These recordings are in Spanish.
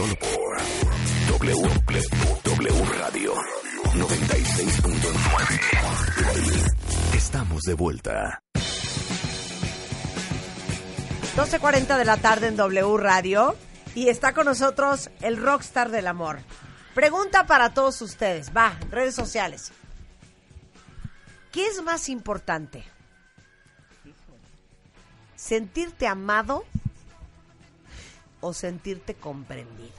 Por W, w Radio 96.9. Estamos de vuelta. 12.40 de la tarde en W Radio y está con nosotros el rockstar del amor. Pregunta para todos ustedes, va, redes sociales. ¿Qué es más importante? ¿Sentirte amado o sentirte comprendido?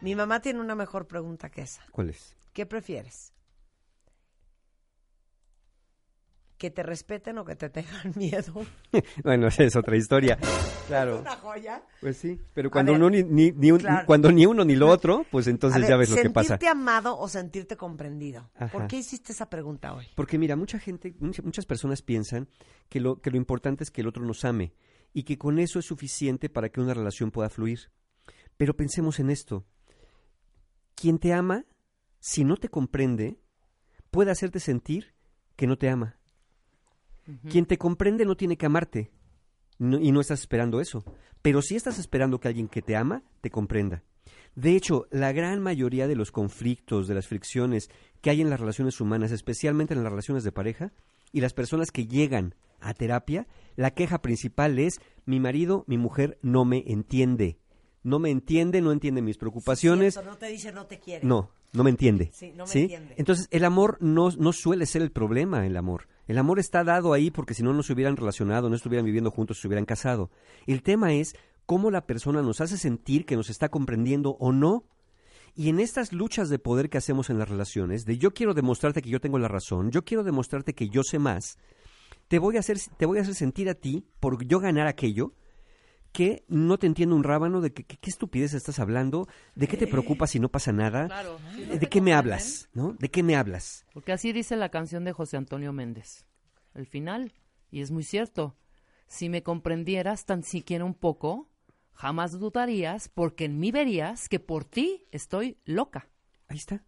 Mi mamá tiene una mejor pregunta que esa. ¿Cuál es? ¿Qué prefieres? ¿Que te respeten o que te tengan miedo? bueno, esa es otra historia. Claro. Una joya. Pues sí, pero cuando ver, uno ni, ni, ni un- claro. cuando ni uno ni lo otro, pues entonces ver, ya ves lo que pasa. ¿Sentirte amado o sentirte comprendido? Ajá. ¿Por qué hiciste esa pregunta hoy? Porque mira, mucha gente, mucha- muchas personas piensan que lo, que lo importante es que el otro nos ame y que con eso es suficiente para que una relación pueda fluir. Pero pensemos en esto. Quien te ama, si no te comprende, puede hacerte sentir que no te ama. Quien te comprende no tiene que amarte no- y no estás esperando eso. Pero sí estás esperando que alguien que te ama te comprenda. De hecho, la gran mayoría de los conflictos, de las fricciones que hay en las relaciones humanas, especialmente en las relaciones de pareja, y las personas que llegan a terapia, la queja principal es mi marido, mi mujer no me entiende. No me entiende, no entiende mis preocupaciones. Cierto, no te dice no te quiere. No, no me entiende. Sí, no me entiende. Entonces, el amor no, no suele ser el problema, el amor. El amor está dado ahí porque si no, no se hubieran relacionado, no estuvieran viviendo juntos, se hubieran casado. El tema es cómo la persona nos hace sentir que nos está comprendiendo o no. Y en estas luchas de poder que hacemos en las relaciones, de yo quiero demostrarte que yo tengo la razón, yo quiero demostrarte que yo sé más, te voy a hacer, te voy a hacer sentir a ti, por yo ganar aquello, que no te entiendo un rábano de que, que- qué estupidez estás hablando, de qué te preocupa si no pasa nada, Claro. ¿De qué me hablas? ¿No? ¿De qué me hablas? Porque así dice la canción de José Antonio Méndez. El final, y es muy cierto, si me comprendieras tan siquiera un poco, jamás dudarías, porque en mí verías que por ti estoy loca. Ahí está.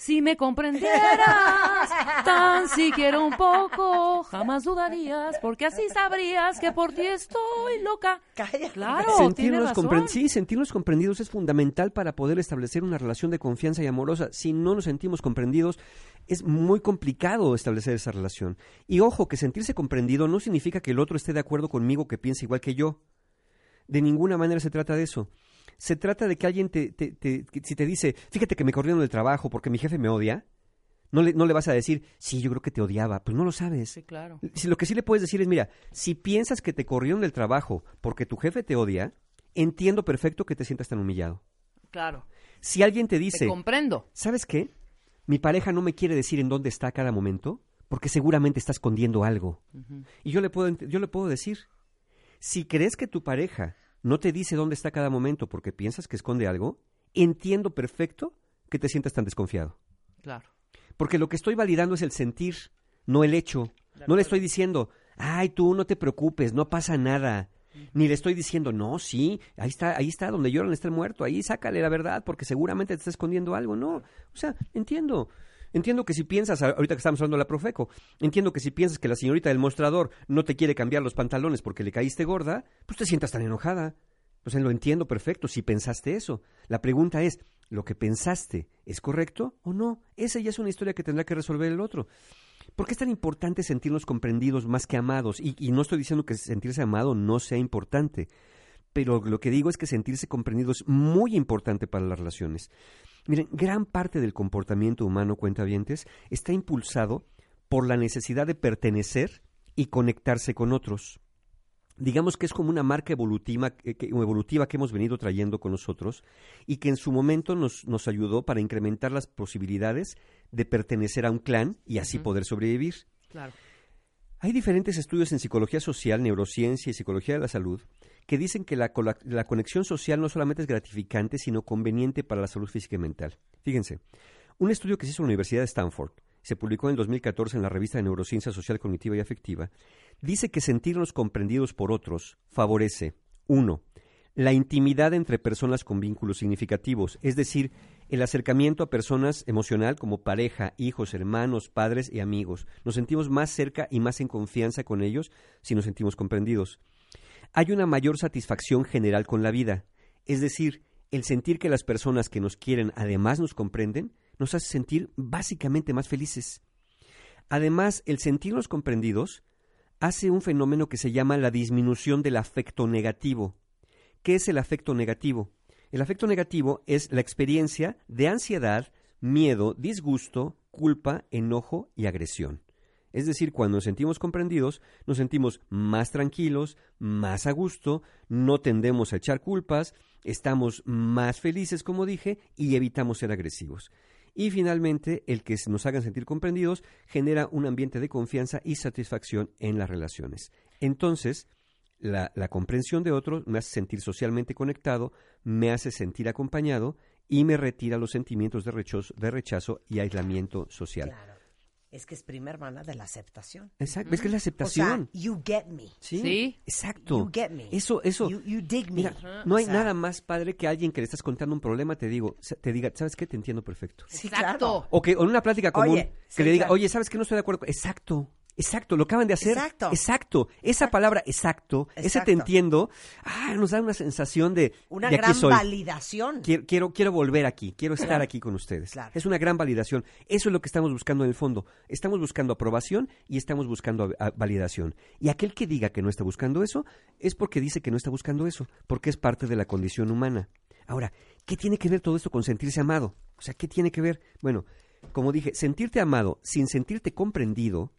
Si me comprendieras tan siquiera un poco, jamás dudarías, porque así sabrías que por ti estoy loca. Cállate. Claro, sentirnos, razón. sí, sentirnos comprendidos es fundamental para poder establecer una relación de confianza y amorosa. Si no nos sentimos comprendidos, es muy complicado establecer esa relación. Y ojo, que sentirse comprendido no significa que el otro esté de acuerdo conmigo, que piense igual que yo. De ninguna manera se trata de eso. Se trata de que alguien te, te- te- si te dice, fíjate que me corrieron del trabajo porque mi jefe me odia, no le, no le vas a decir, sí, yo creo que te odiaba, pues no lo sabes. Sí, claro. Si lo que sí le puedes decir es, mira, si piensas que te corrieron del trabajo porque tu jefe te odia, entiendo perfecto que te sientas tan humillado. Claro. Si alguien te Te dice, comprendo. ¿sabes qué? Mi pareja no me quiere decir en dónde está a cada momento porque seguramente está escondiendo algo. Y yo le puedo yo le puedo decir, si crees que tu pareja no te dice dónde está cada momento porque piensas que esconde algo, entiendo perfecto que te sientas tan desconfiado. Claro. Porque lo que estoy validando es el sentir, no el hecho. No le estoy diciendo, ay, tú no te preocupes, no pasa nada. Ni le estoy diciendo, no, sí, ahí está, ahí está, donde lloran está el muerto, ahí sácale la verdad, porque seguramente te está escondiendo algo. No, o sea, entiendo. Entiendo que si piensas, ahorita que estamos hablando de la Profeco, entiendo que si piensas que la señorita del mostrador no te quiere cambiar los pantalones porque le caíste gorda, pues te sientas tan enojada. Pues lo entiendo perfecto si pensaste eso. La pregunta es, ¿lo que pensaste es correcto o no? Esa ya es una historia que tendrá que resolver el otro. ¿Por qué es tan importante sentirnos comprendidos más que amados? Y, y no estoy diciendo que sentirse amado no sea importante, pero lo que digo es que sentirse comprendido es muy importante para las relaciones. Miren, gran parte del comportamiento humano, cuentavientes, está impulsado por la necesidad de pertenecer y conectarse con otros digamos que es como una marca evolutiva, eh, que, evolutiva que hemos venido trayendo con nosotros y que en su momento nos, nos ayudó para incrementar las posibilidades de pertenecer a un clan y así poder sobrevivir. Claro. Hay diferentes estudios en psicología social, neurociencia y psicología de la salud que dicen que la, conexión social no solamente es gratificante, sino conveniente para la salud física y mental. Fíjense, un estudio que se hizo en la Universidad de Stanford, se publicó en el 2014 en la revista de Neurociencia Social, Cognitiva y Afectiva, dice que sentirnos comprendidos por otros favorece, uno, la intimidad entre personas con vínculos significativos, es decir, el acercamiento a personas emocional como pareja, hijos, hermanos, padres y amigos. Nos sentimos más cerca y más en confianza con ellos si nos sentimos comprendidos. Hay una mayor satisfacción general con la vida, es decir, el sentir que las personas que nos quieren además nos comprenden, nos hace sentir básicamente más felices. Además, el sentirnos comprendidos hace un fenómeno que se llama la disminución del afecto negativo. ¿Qué es el afecto negativo? El afecto negativo es la experiencia de ansiedad, miedo, disgusto, culpa, enojo y agresión. Es decir, cuando nos sentimos comprendidos, nos sentimos más tranquilos, más a gusto, no tendemos a echar culpas, estamos más felices, como dije, y evitamos ser agresivos. Y finalmente, el que nos hagan sentir comprendidos genera un ambiente de confianza y satisfacción en las relaciones. Entonces, la, comprensión de otros me hace sentir socialmente conectado, me hace sentir acompañado y me retira los sentimientos de rechazo, de rechazo y aislamiento social. Claro. Es que es prima hermana de la aceptación. Exacto, es que es la O sea, aceptación. you get me. sí, Sí. exacto. You get me. Eso, eso. You, you dig me. Mira, no hay O sea, nada más padre que alguien que le estás contando un problema te digo, te diga, ¿sabes qué? Te entiendo perfecto. Sí, Exacto. claro. O que en una plática común Oye, que sí, le diga, claro. oye, ¿sabes qué? No estoy de acuerdo. con-". Exacto, exacto, lo acaban de hacer. Exacto. Exacto. Esa palabra exacto, ese te entiendo, ah, nos da una sensación de, Una de aquí gran soy. validación. Quiero, quiero, quiero volver aquí, quiero estar aquí con ustedes. Claro. Es una gran validación. Eso es lo que estamos buscando en el fondo. Estamos buscando aprobación y estamos buscando a- a- validación. Y aquel que diga que no está buscando eso es porque dice que no está buscando eso, porque es parte de la condición humana. Ahora, ¿qué tiene que ver todo esto con sentirse amado? O sea, ¿qué tiene que ver? Bueno, como dije, sentirte amado sin sentirte comprendido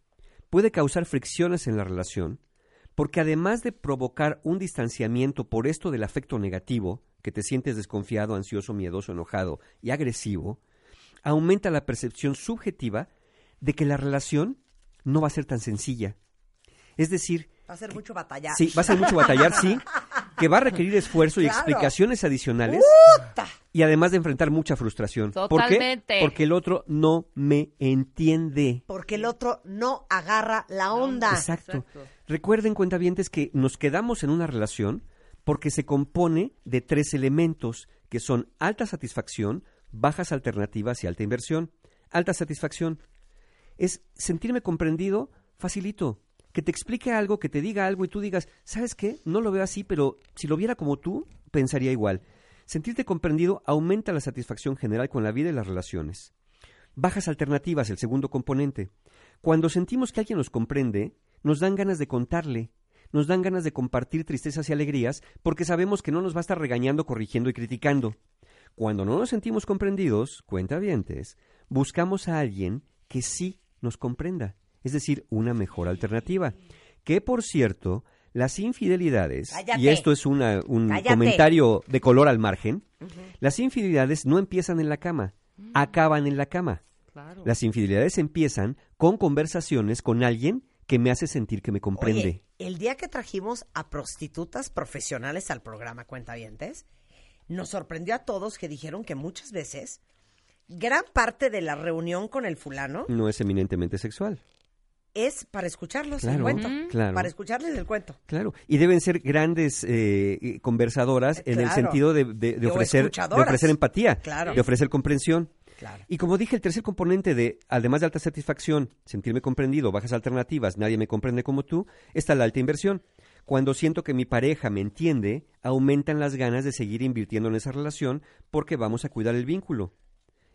puede causar fricciones en la relación, porque además de provocar un distanciamiento por esto del afecto negativo, que te sientes desconfiado, ansioso, miedoso, enojado y agresivo, aumenta la percepción subjetiva de que la relación no va a ser tan sencilla. Es decir, Va a ser mucho batallar. sí, va a ser mucho batallar, sí, que va a requerir esfuerzo y Claro. explicaciones adicionales. Y además de enfrentar mucha frustración. ¿Por qué? Totalmente. Porque el otro no me entiende. Porque el otro no agarra la onda. Exacto. Exacto. Recuerden, cuentavientes, que nos quedamos en una relación porque se compone de tres elementos que son alta satisfacción, bajas alternativas y alta inversión. Alta satisfacción es sentirme comprendido facilito. Que te explique algo, que te diga algo y tú digas, ¿sabes qué? No lo veo así, pero si lo viera como tú, pensaría igual. Sentirte comprendido aumenta la satisfacción general con la vida y las relaciones. Bajas alternativas, el segundo componente. Cuando sentimos que alguien nos comprende, nos dan ganas de contarle, nos dan ganas de compartir tristezas y alegrías, porque sabemos que no nos va a estar regañando, corrigiendo y criticando. Cuando no nos sentimos comprendidos, cuentavientes, buscamos a alguien que sí nos comprenda, es decir, una mejor alternativa. Que, por cierto, las infidelidades, Cállate. y esto es una- un Cállate. comentario de color al margen, las infidelidades no empiezan en la cama, acaban en la cama. Claro. Las infidelidades empiezan con conversaciones con alguien que me hace sentir que me comprende. Oye, el día que trajimos a prostitutas profesionales al programa Cuentavientes, nos sorprendió a todos que dijeron que muchas veces gran parte de la reunión con el fulano No es eminentemente sexual. Es para escucharlos el cuento. claro. Para escucharles el cuento. Claro, y deben ser grandes eh, eh, conversadoras en el sentido de, de- de O ofrecer, de ofrecer empatía, Claro. de ofrecer comprensión. Claro. Y como dije, el tercer componente de, además de alta satisfacción, sentirme comprendido, bajas alternativas, nadie me comprende como tú, está la alta inversión. Cuando siento que mi pareja me entiende, aumentan las ganas de seguir invirtiendo en esa relación porque vamos a cuidar el vínculo.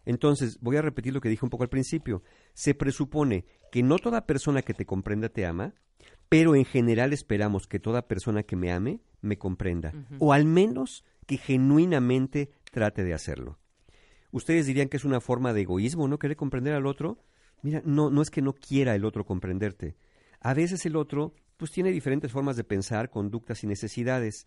Entonces, voy a repetir lo que dije un poco al principio. Se presupone que no toda persona que te comprenda te ama, pero en general esperamos que toda persona que me ame me comprenda, o al menos que genuinamente trate de hacerlo. Ustedes dirían que es una forma de egoísmo, ¿no? Querer comprender al otro. Mira, no, no es que no quiera el otro comprenderte. A veces el otro, pues tiene diferentes formas de pensar, conductas y necesidades.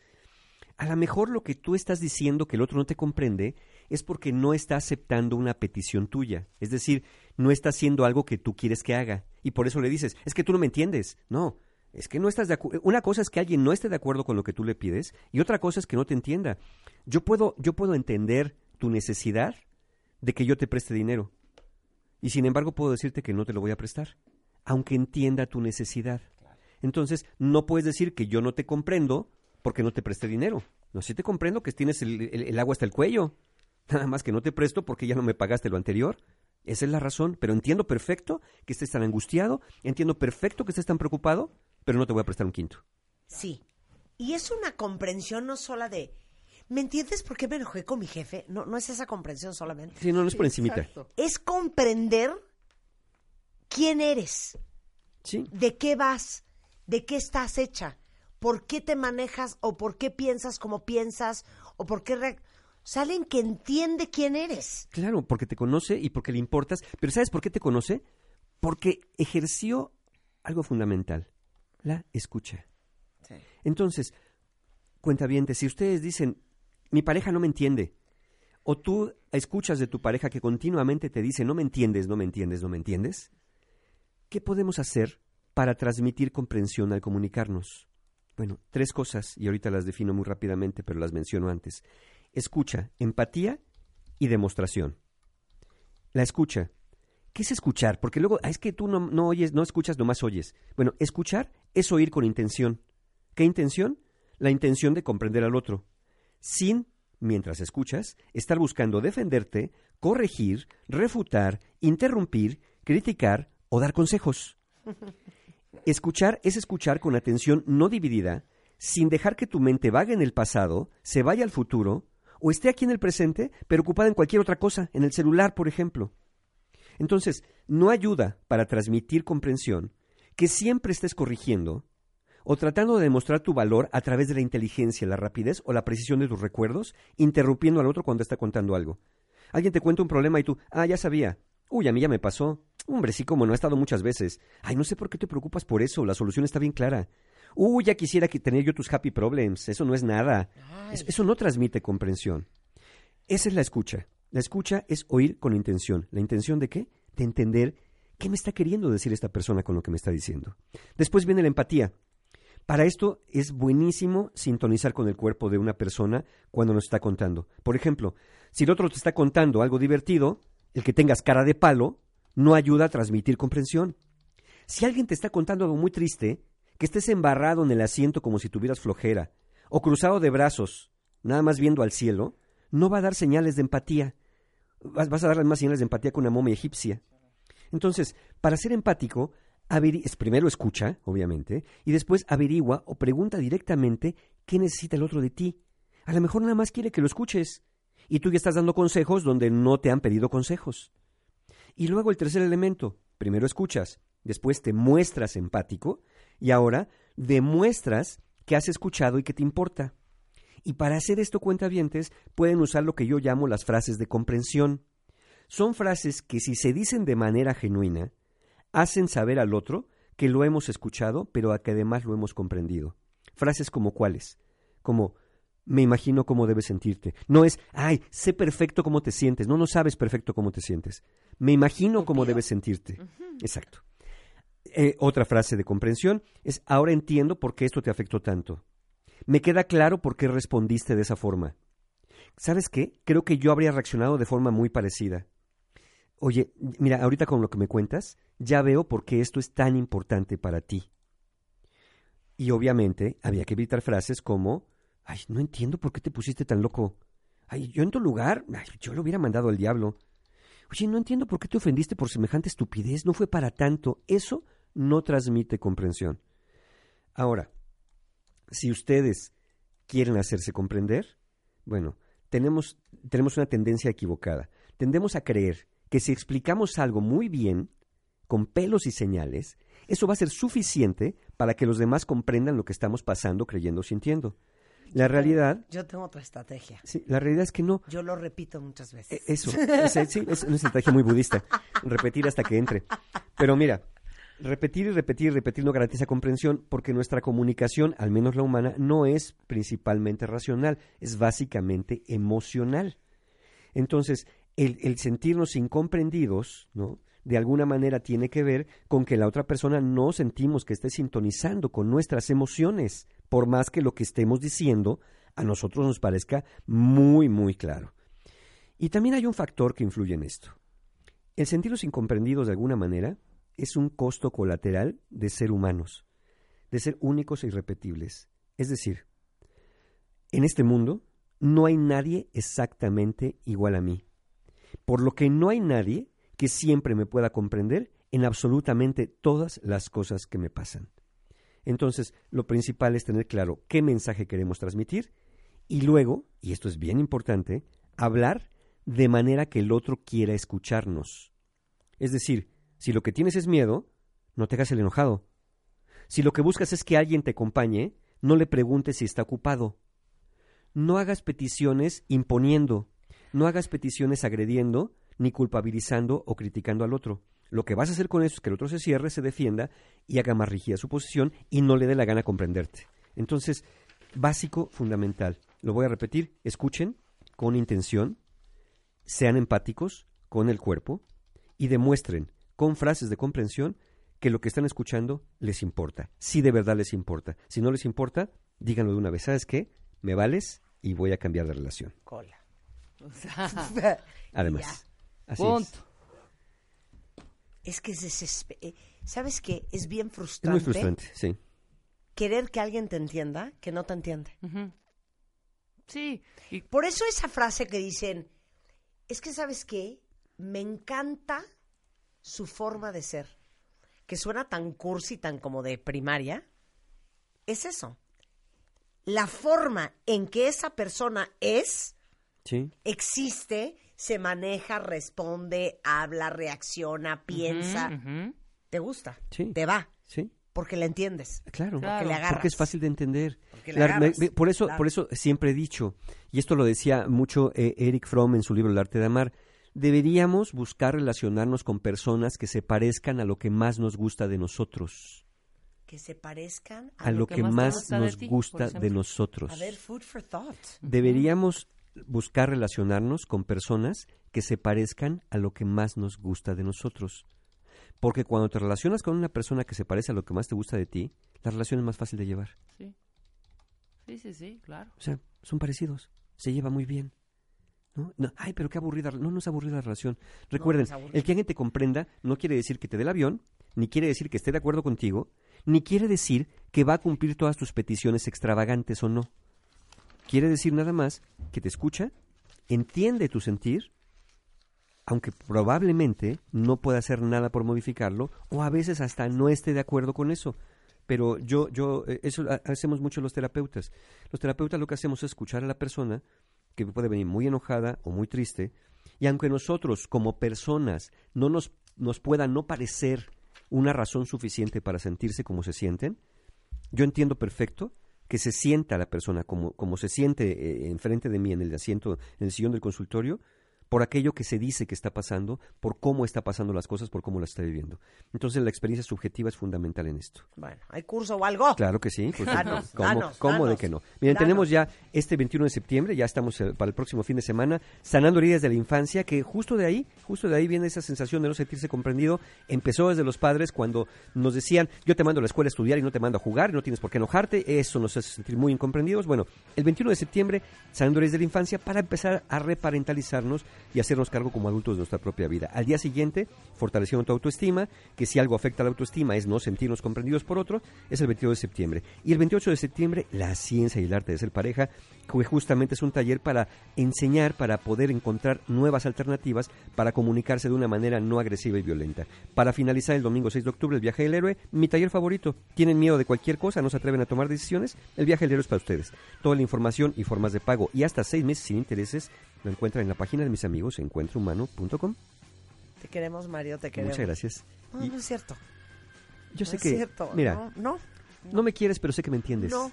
A lo mejor lo que tú estás diciendo que el otro no te comprende es porque no está aceptando una petición tuya. Es decir, no está haciendo algo que tú quieres que haga. Y por eso le dices, es que tú no me entiendes. No, es que no estás de acuerdo. Una cosa es que alguien no esté de acuerdo con lo que tú le pides y otra cosa es que no te entienda. Yo puedo, yo puedo entender tu necesidad de que yo te preste dinero. Y sin embargo puedo decirte que no te lo voy a prestar, aunque entienda tu necesidad. Entonces, no puedes decir que yo no te comprendo porque no te presté dinero. No, sí te comprendo que tienes el, el- el agua hasta el cuello. Nada más que no te presto porque ya no me pagaste lo anterior. Esa es la razón. Pero entiendo perfecto que estés tan angustiado, entiendo perfecto que estés tan preocupado, pero no te voy a prestar un quinto. Sí. Y es una comprensión no sola de, ¿me entiendes por qué me enojé con mi jefe? No, no es esa comprensión solamente. Sí, no, no es por encimita. Es comprender quién eres, Sí. de qué vas, de qué estás hecha, por qué te manejas o por qué piensas como piensas o por qué... re- Alguien que entiende quién eres. Claro, porque te conoce y porque le importas. Pero ¿sabes por qué te conoce? Porque ejerció algo fundamental, la escucha. Entonces, cuenta bien, si ustedes dicen, mi pareja no me entiende, o tú escuchas de tu pareja que continuamente te dice, no me entiendes, no me entiendes, no me entiendes, ¿qué podemos hacer para transmitir comprensión al comunicarnos? Bueno, tres cosas, y ahorita las defino muy rápidamente, pero las menciono antes. Escucha, empatía y demostración. La escucha. ¿Qué es escuchar? Porque luego, ah, es que tú no, no oyes, no escuchas, nomás oyes. Bueno, escuchar es oír con intención. ¿Qué intención? La intención de comprender al otro. Sin, mientras escuchas, estar buscando defenderte, corregir, refutar, interrumpir, criticar o dar consejos. Escuchar es escuchar con atención no dividida, sin dejar que tu mente vague en el pasado, se vaya al futuro, o esté aquí en el presente, pero ocupada en cualquier otra cosa, en el celular, por ejemplo. Entonces, no ayuda para transmitir comprensión que siempre estés corrigiendo o tratando de demostrar tu valor a través de la inteligencia, la rapidez o la precisión de tus recuerdos, interrumpiendo al otro cuando está contando algo. Alguien te cuenta un problema y tú, ah, ya sabía. Uy, a mí ya me pasó. Hombre, sí, como no, ha estado muchas veces. Ay, no sé por qué te preocupas por eso, la solución está bien clara. Uy, ya quisiera que tener yo tus happy problems, eso no es nada. Es- eso no transmite comprensión. Esa es la escucha. La escucha es oír con intención. ¿La intención de qué? De entender qué me está queriendo decir esta persona con lo que me está diciendo. Después viene la empatía. Para esto es buenísimo sintonizar con el cuerpo de una persona cuando nos está contando. Por ejemplo, si el otro te está contando algo divertido, el que tengas cara de palo no ayuda a transmitir comprensión. Si alguien te está contando algo muy triste, que estés embarrado en el asiento como si tuvieras flojera, o cruzado de brazos, nada más viendo al cielo, no va a dar señales de empatía. Vas, vas a darle más señales de empatía que una momia egipcia. Entonces, para ser empático, primero escucha, obviamente, y después averigua o pregunta directamente qué necesita el otro de ti. A lo mejor nada más quiere que lo escuches, y tú ya estás dando consejos donde no te han pedido consejos. Y luego el tercer elemento, primero escuchas, después te muestras empático, y ahora demuestras que has escuchado y que te importa. Y para hacer esto, cuentavientes, pueden usar lo que yo llamo las frases de comprensión. Son frases que si se dicen de manera genuina, hacen saber al otro que lo hemos escuchado, pero a que además lo hemos comprendido. Frases como cuáles, como me imagino cómo debes sentirte. No es, ay, sé perfecto cómo te sientes. No, no sabes perfecto cómo te sientes. Me imagino cómo debes sentirte. Exacto. Eh, otra frase de comprensión es, ahora entiendo por qué esto te afectó tanto. Me queda claro por qué respondiste de esa forma. ¿Sabes qué? Creo que yo habría reaccionado de forma muy parecida. Oye, mira, ahorita con lo que me cuentas, ya veo por qué esto es tan importante para ti. Y obviamente había que evitar frases como, ay, no entiendo por qué te pusiste tan loco. Ay, yo en tu lugar, yo lo hubiera mandado al diablo. Oye, no entiendo por qué te ofendiste por semejante estupidez, no fue para tanto. Eso no transmite comprensión. Ahora, si ustedes quieren hacerse comprender, bueno, tenemos, tenemos una tendencia equivocada. Tendemos a creer que si explicamos algo muy bien, con pelos y señales, eso va a ser suficiente para que los demás comprendan lo que estamos pasando, creyendo, sintiendo. La realidad, Yo tengo otra estrategia. sí, la realidad es que no. Yo lo repito muchas E- veces. Eso, ese- sí, es una estrategia muy budista. Repetir hasta que entre. Pero mira, repetir y repetir y repetir no garantiza comprensión porque nuestra comunicación, al menos la humana, no es principalmente racional, es básicamente emocional. Entonces, el, el sentirnos incomprendidos, ¿no? de alguna manera tiene que ver con que la otra persona no sentimos que esté sintonizando con nuestras emociones, por más que lo que estemos diciendo a nosotros nos parezca muy, muy claro. Y también hay un factor que influye en esto. El sentirlos incomprendidos de alguna manera es un costo colateral de ser humanos, de ser únicos e irrepetibles. Es decir, en este mundo no hay nadie exactamente igual a mí, por lo que no hay nadie que siempre me pueda comprender en absolutamente todas las cosas que me pasan. Entonces, lo principal es tener claro qué mensaje queremos transmitir y luego, y esto es bien importante, hablar de manera que el otro quiera escucharnos. Es decir, si lo que tienes es miedo, no te hagas el enojado. Si lo que buscas es que alguien te acompañe, no le preguntes si está ocupado. No hagas peticiones imponiendo, no hagas peticiones agrediendo, ni culpabilizando o criticando al otro. Lo que vas a hacer con eso es que el otro se cierre, se defienda y haga más rígida su posición y no le dé la gana comprenderte. Entonces, básico, fundamental. Lo voy a repetir, escuchen con intención, sean empáticos con el cuerpo y demuestren con frases de comprensión que lo que están escuchando les importa. Si de verdad les importa. Si no les importa, díganlo de una vez. ¿Sabes qué? Me vales y voy a cambiar de relación. Cola. O sea, Además. Así punto. Es, es que es desesper- eh, ¿Sabes qué? Es bien. Es frustrante. muy frustrante, sí. Querer que alguien te entienda que no te entiende. Sí, y Por eso esa frase que dicen, es que sabes qué, me encanta su forma de ser, que suena tan cursi, tan como de primaria, es eso. La forma en que esa persona es, Sí. existe, se maneja, responde, habla, reacciona, piensa, te gusta, Sí. te va, Sí. porque la entiendes. Claro, Claro. le agarras. porque es fácil de entender. Porque le La- me- agarras, me- por eso, claro. por eso siempre he dicho, y esto lo decía mucho eh, Eric Fromm en su libro El arte de amar, deberíamos buscar relacionarnos con personas que se parezcan a lo que más nos gusta de nosotros, Que se parezcan a, a lo que más te más gusta de nos ti, gusta de nosotros. A ver, food for thought. Deberíamos buscar relacionarnos con personas que se parezcan a lo que más nos gusta de nosotros. Porque cuando te relacionas con una persona que se parece a lo que más te gusta de ti, la relación es más fácil de llevar. sí. Sí, sí, sí, claro. O sea, son parecidos, se lleva muy bien. ¿no? No, ay, pero qué aburrida. No, no es aburrida la relación. Recuerden, el que alguien te comprenda no quiere decir que te dé el avión, ni quiere decir que esté de acuerdo contigo, ni quiere decir que va a cumplir todas tus peticiones extravagantes o no. Quiere decir nada más que te escucha, entiende tu sentir, aunque probablemente no pueda hacer nada por modificarlo, o a veces hasta no esté de acuerdo con eso. Pero yo, yo, eh, eso ha- hacemos mucho los terapeutas. Los terapeutas lo que hacemos es escuchar a la persona, que puede venir muy enojada o muy triste, y aunque nosotros como personas no nos, nos pueda no parecer una razón suficiente para sentirse como se sienten, yo entiendo perfecto que se sienta la persona como, como se siente eh, enfrente de mí en el asiento, en el sillón del consultorio, por aquello que se dice que está pasando, por cómo está pasando las cosas, por cómo las está viviendo. Entonces la experiencia subjetiva es fundamental en esto. Bueno, ¿hay curso o algo? Claro que sí. Pues, Danos, ¿Cómo, danos, cómo de danos, que no? Miren, tenemos ya este 21 de septiembre, ya estamos eh, para el próximo fin de semana, sanando heridas de la infancia, que justo de ahí, justo de ahí viene esa sensación de no sentirse comprendido. Empezó desde los padres cuando nos decían, yo te mando a la escuela a estudiar y no te mando a jugar, y no tienes por qué enojarte, eso nos hace sentir muy incomprendidos. Bueno, el 21 de septiembre, sanando heridas de la infancia, para empezar a reparentalizarnos y hacernos cargo como adultos de nuestra propia vida. Al día siguiente, fortaleciendo tu autoestima, que si algo afecta a la autoestima es no sentirnos comprendidos por otro, es el 22 de septiembre. Y el 28 de septiembre, la ciencia y el arte de ser pareja, que justamente es un taller para enseñar, para poder encontrar nuevas alternativas para comunicarse de una manera no agresiva y violenta. Para finalizar el domingo 6 de octubre, el viaje del héroe, mi taller favorito. ¿Tienen miedo de cualquier cosa? ¿No se atreven a tomar decisiones? El viaje del héroe es para ustedes. Toda la información y formas de pago y hasta seis meses sin intereses lo encuentran en la página de mis amigos encuentrohumano.com. Te queremos, Mario, te queremos. Muchas gracias. No, Y no es cierto. yo no sé es que, cierto. mira, No, no, no me quieres, pero sé que me entiendes. no.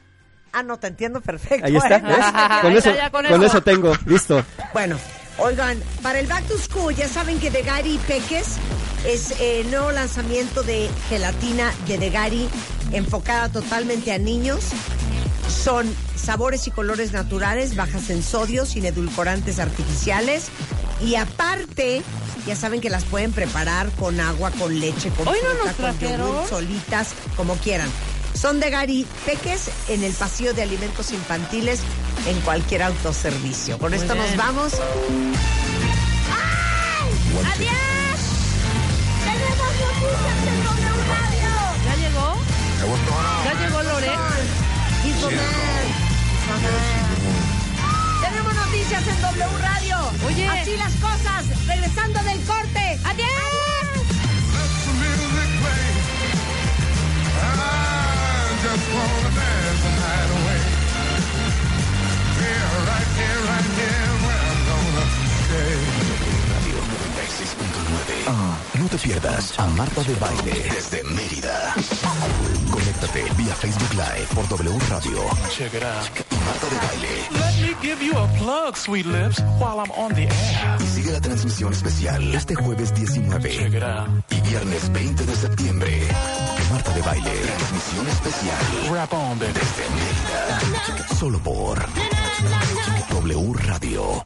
Ah, no, te entiendo perfecto. Ahí está, ¿eh? ¿ves? Con, eso, con con eso. eso tengo, listo. Bueno, oigan, para el Back to School ya saben que Degari Peques es eh, el nuevo lanzamiento de gelatina de Degari enfocada totalmente a niños. Son sabores y colores naturales, bajas en sodio, sin edulcorantes artificiales. Y aparte, ya saben que las pueden preparar con agua, con leche, con Hoy no fruta, nos con yogur, solitas, como quieran. Son de Gary Peques en el pasillo de alimentos infantiles en cualquier autoservicio. Con esto nos vamos. ¡Adiós! ¡Tenemos noticias en W Radio! ¿Ya llegó? ¿Ya llegó Lore? Tenemos noticias en W Radio. Oye. Así las cosas. Regresando del corte. ¡Adiós! Te pierdas a Marta de Baile desde Mérida. Conéctate vía Facebook Live por W Radio. Check it out. Marta de Baile. Let me give you a plug, sweet lips, while I'm on the air. Y sigue la transmisión especial este jueves Check 19 it out. y viernes 20 de septiembre. Marta de Baile. Transmisión especial Rap on, baby. desde Mérida. Solo por W Radio.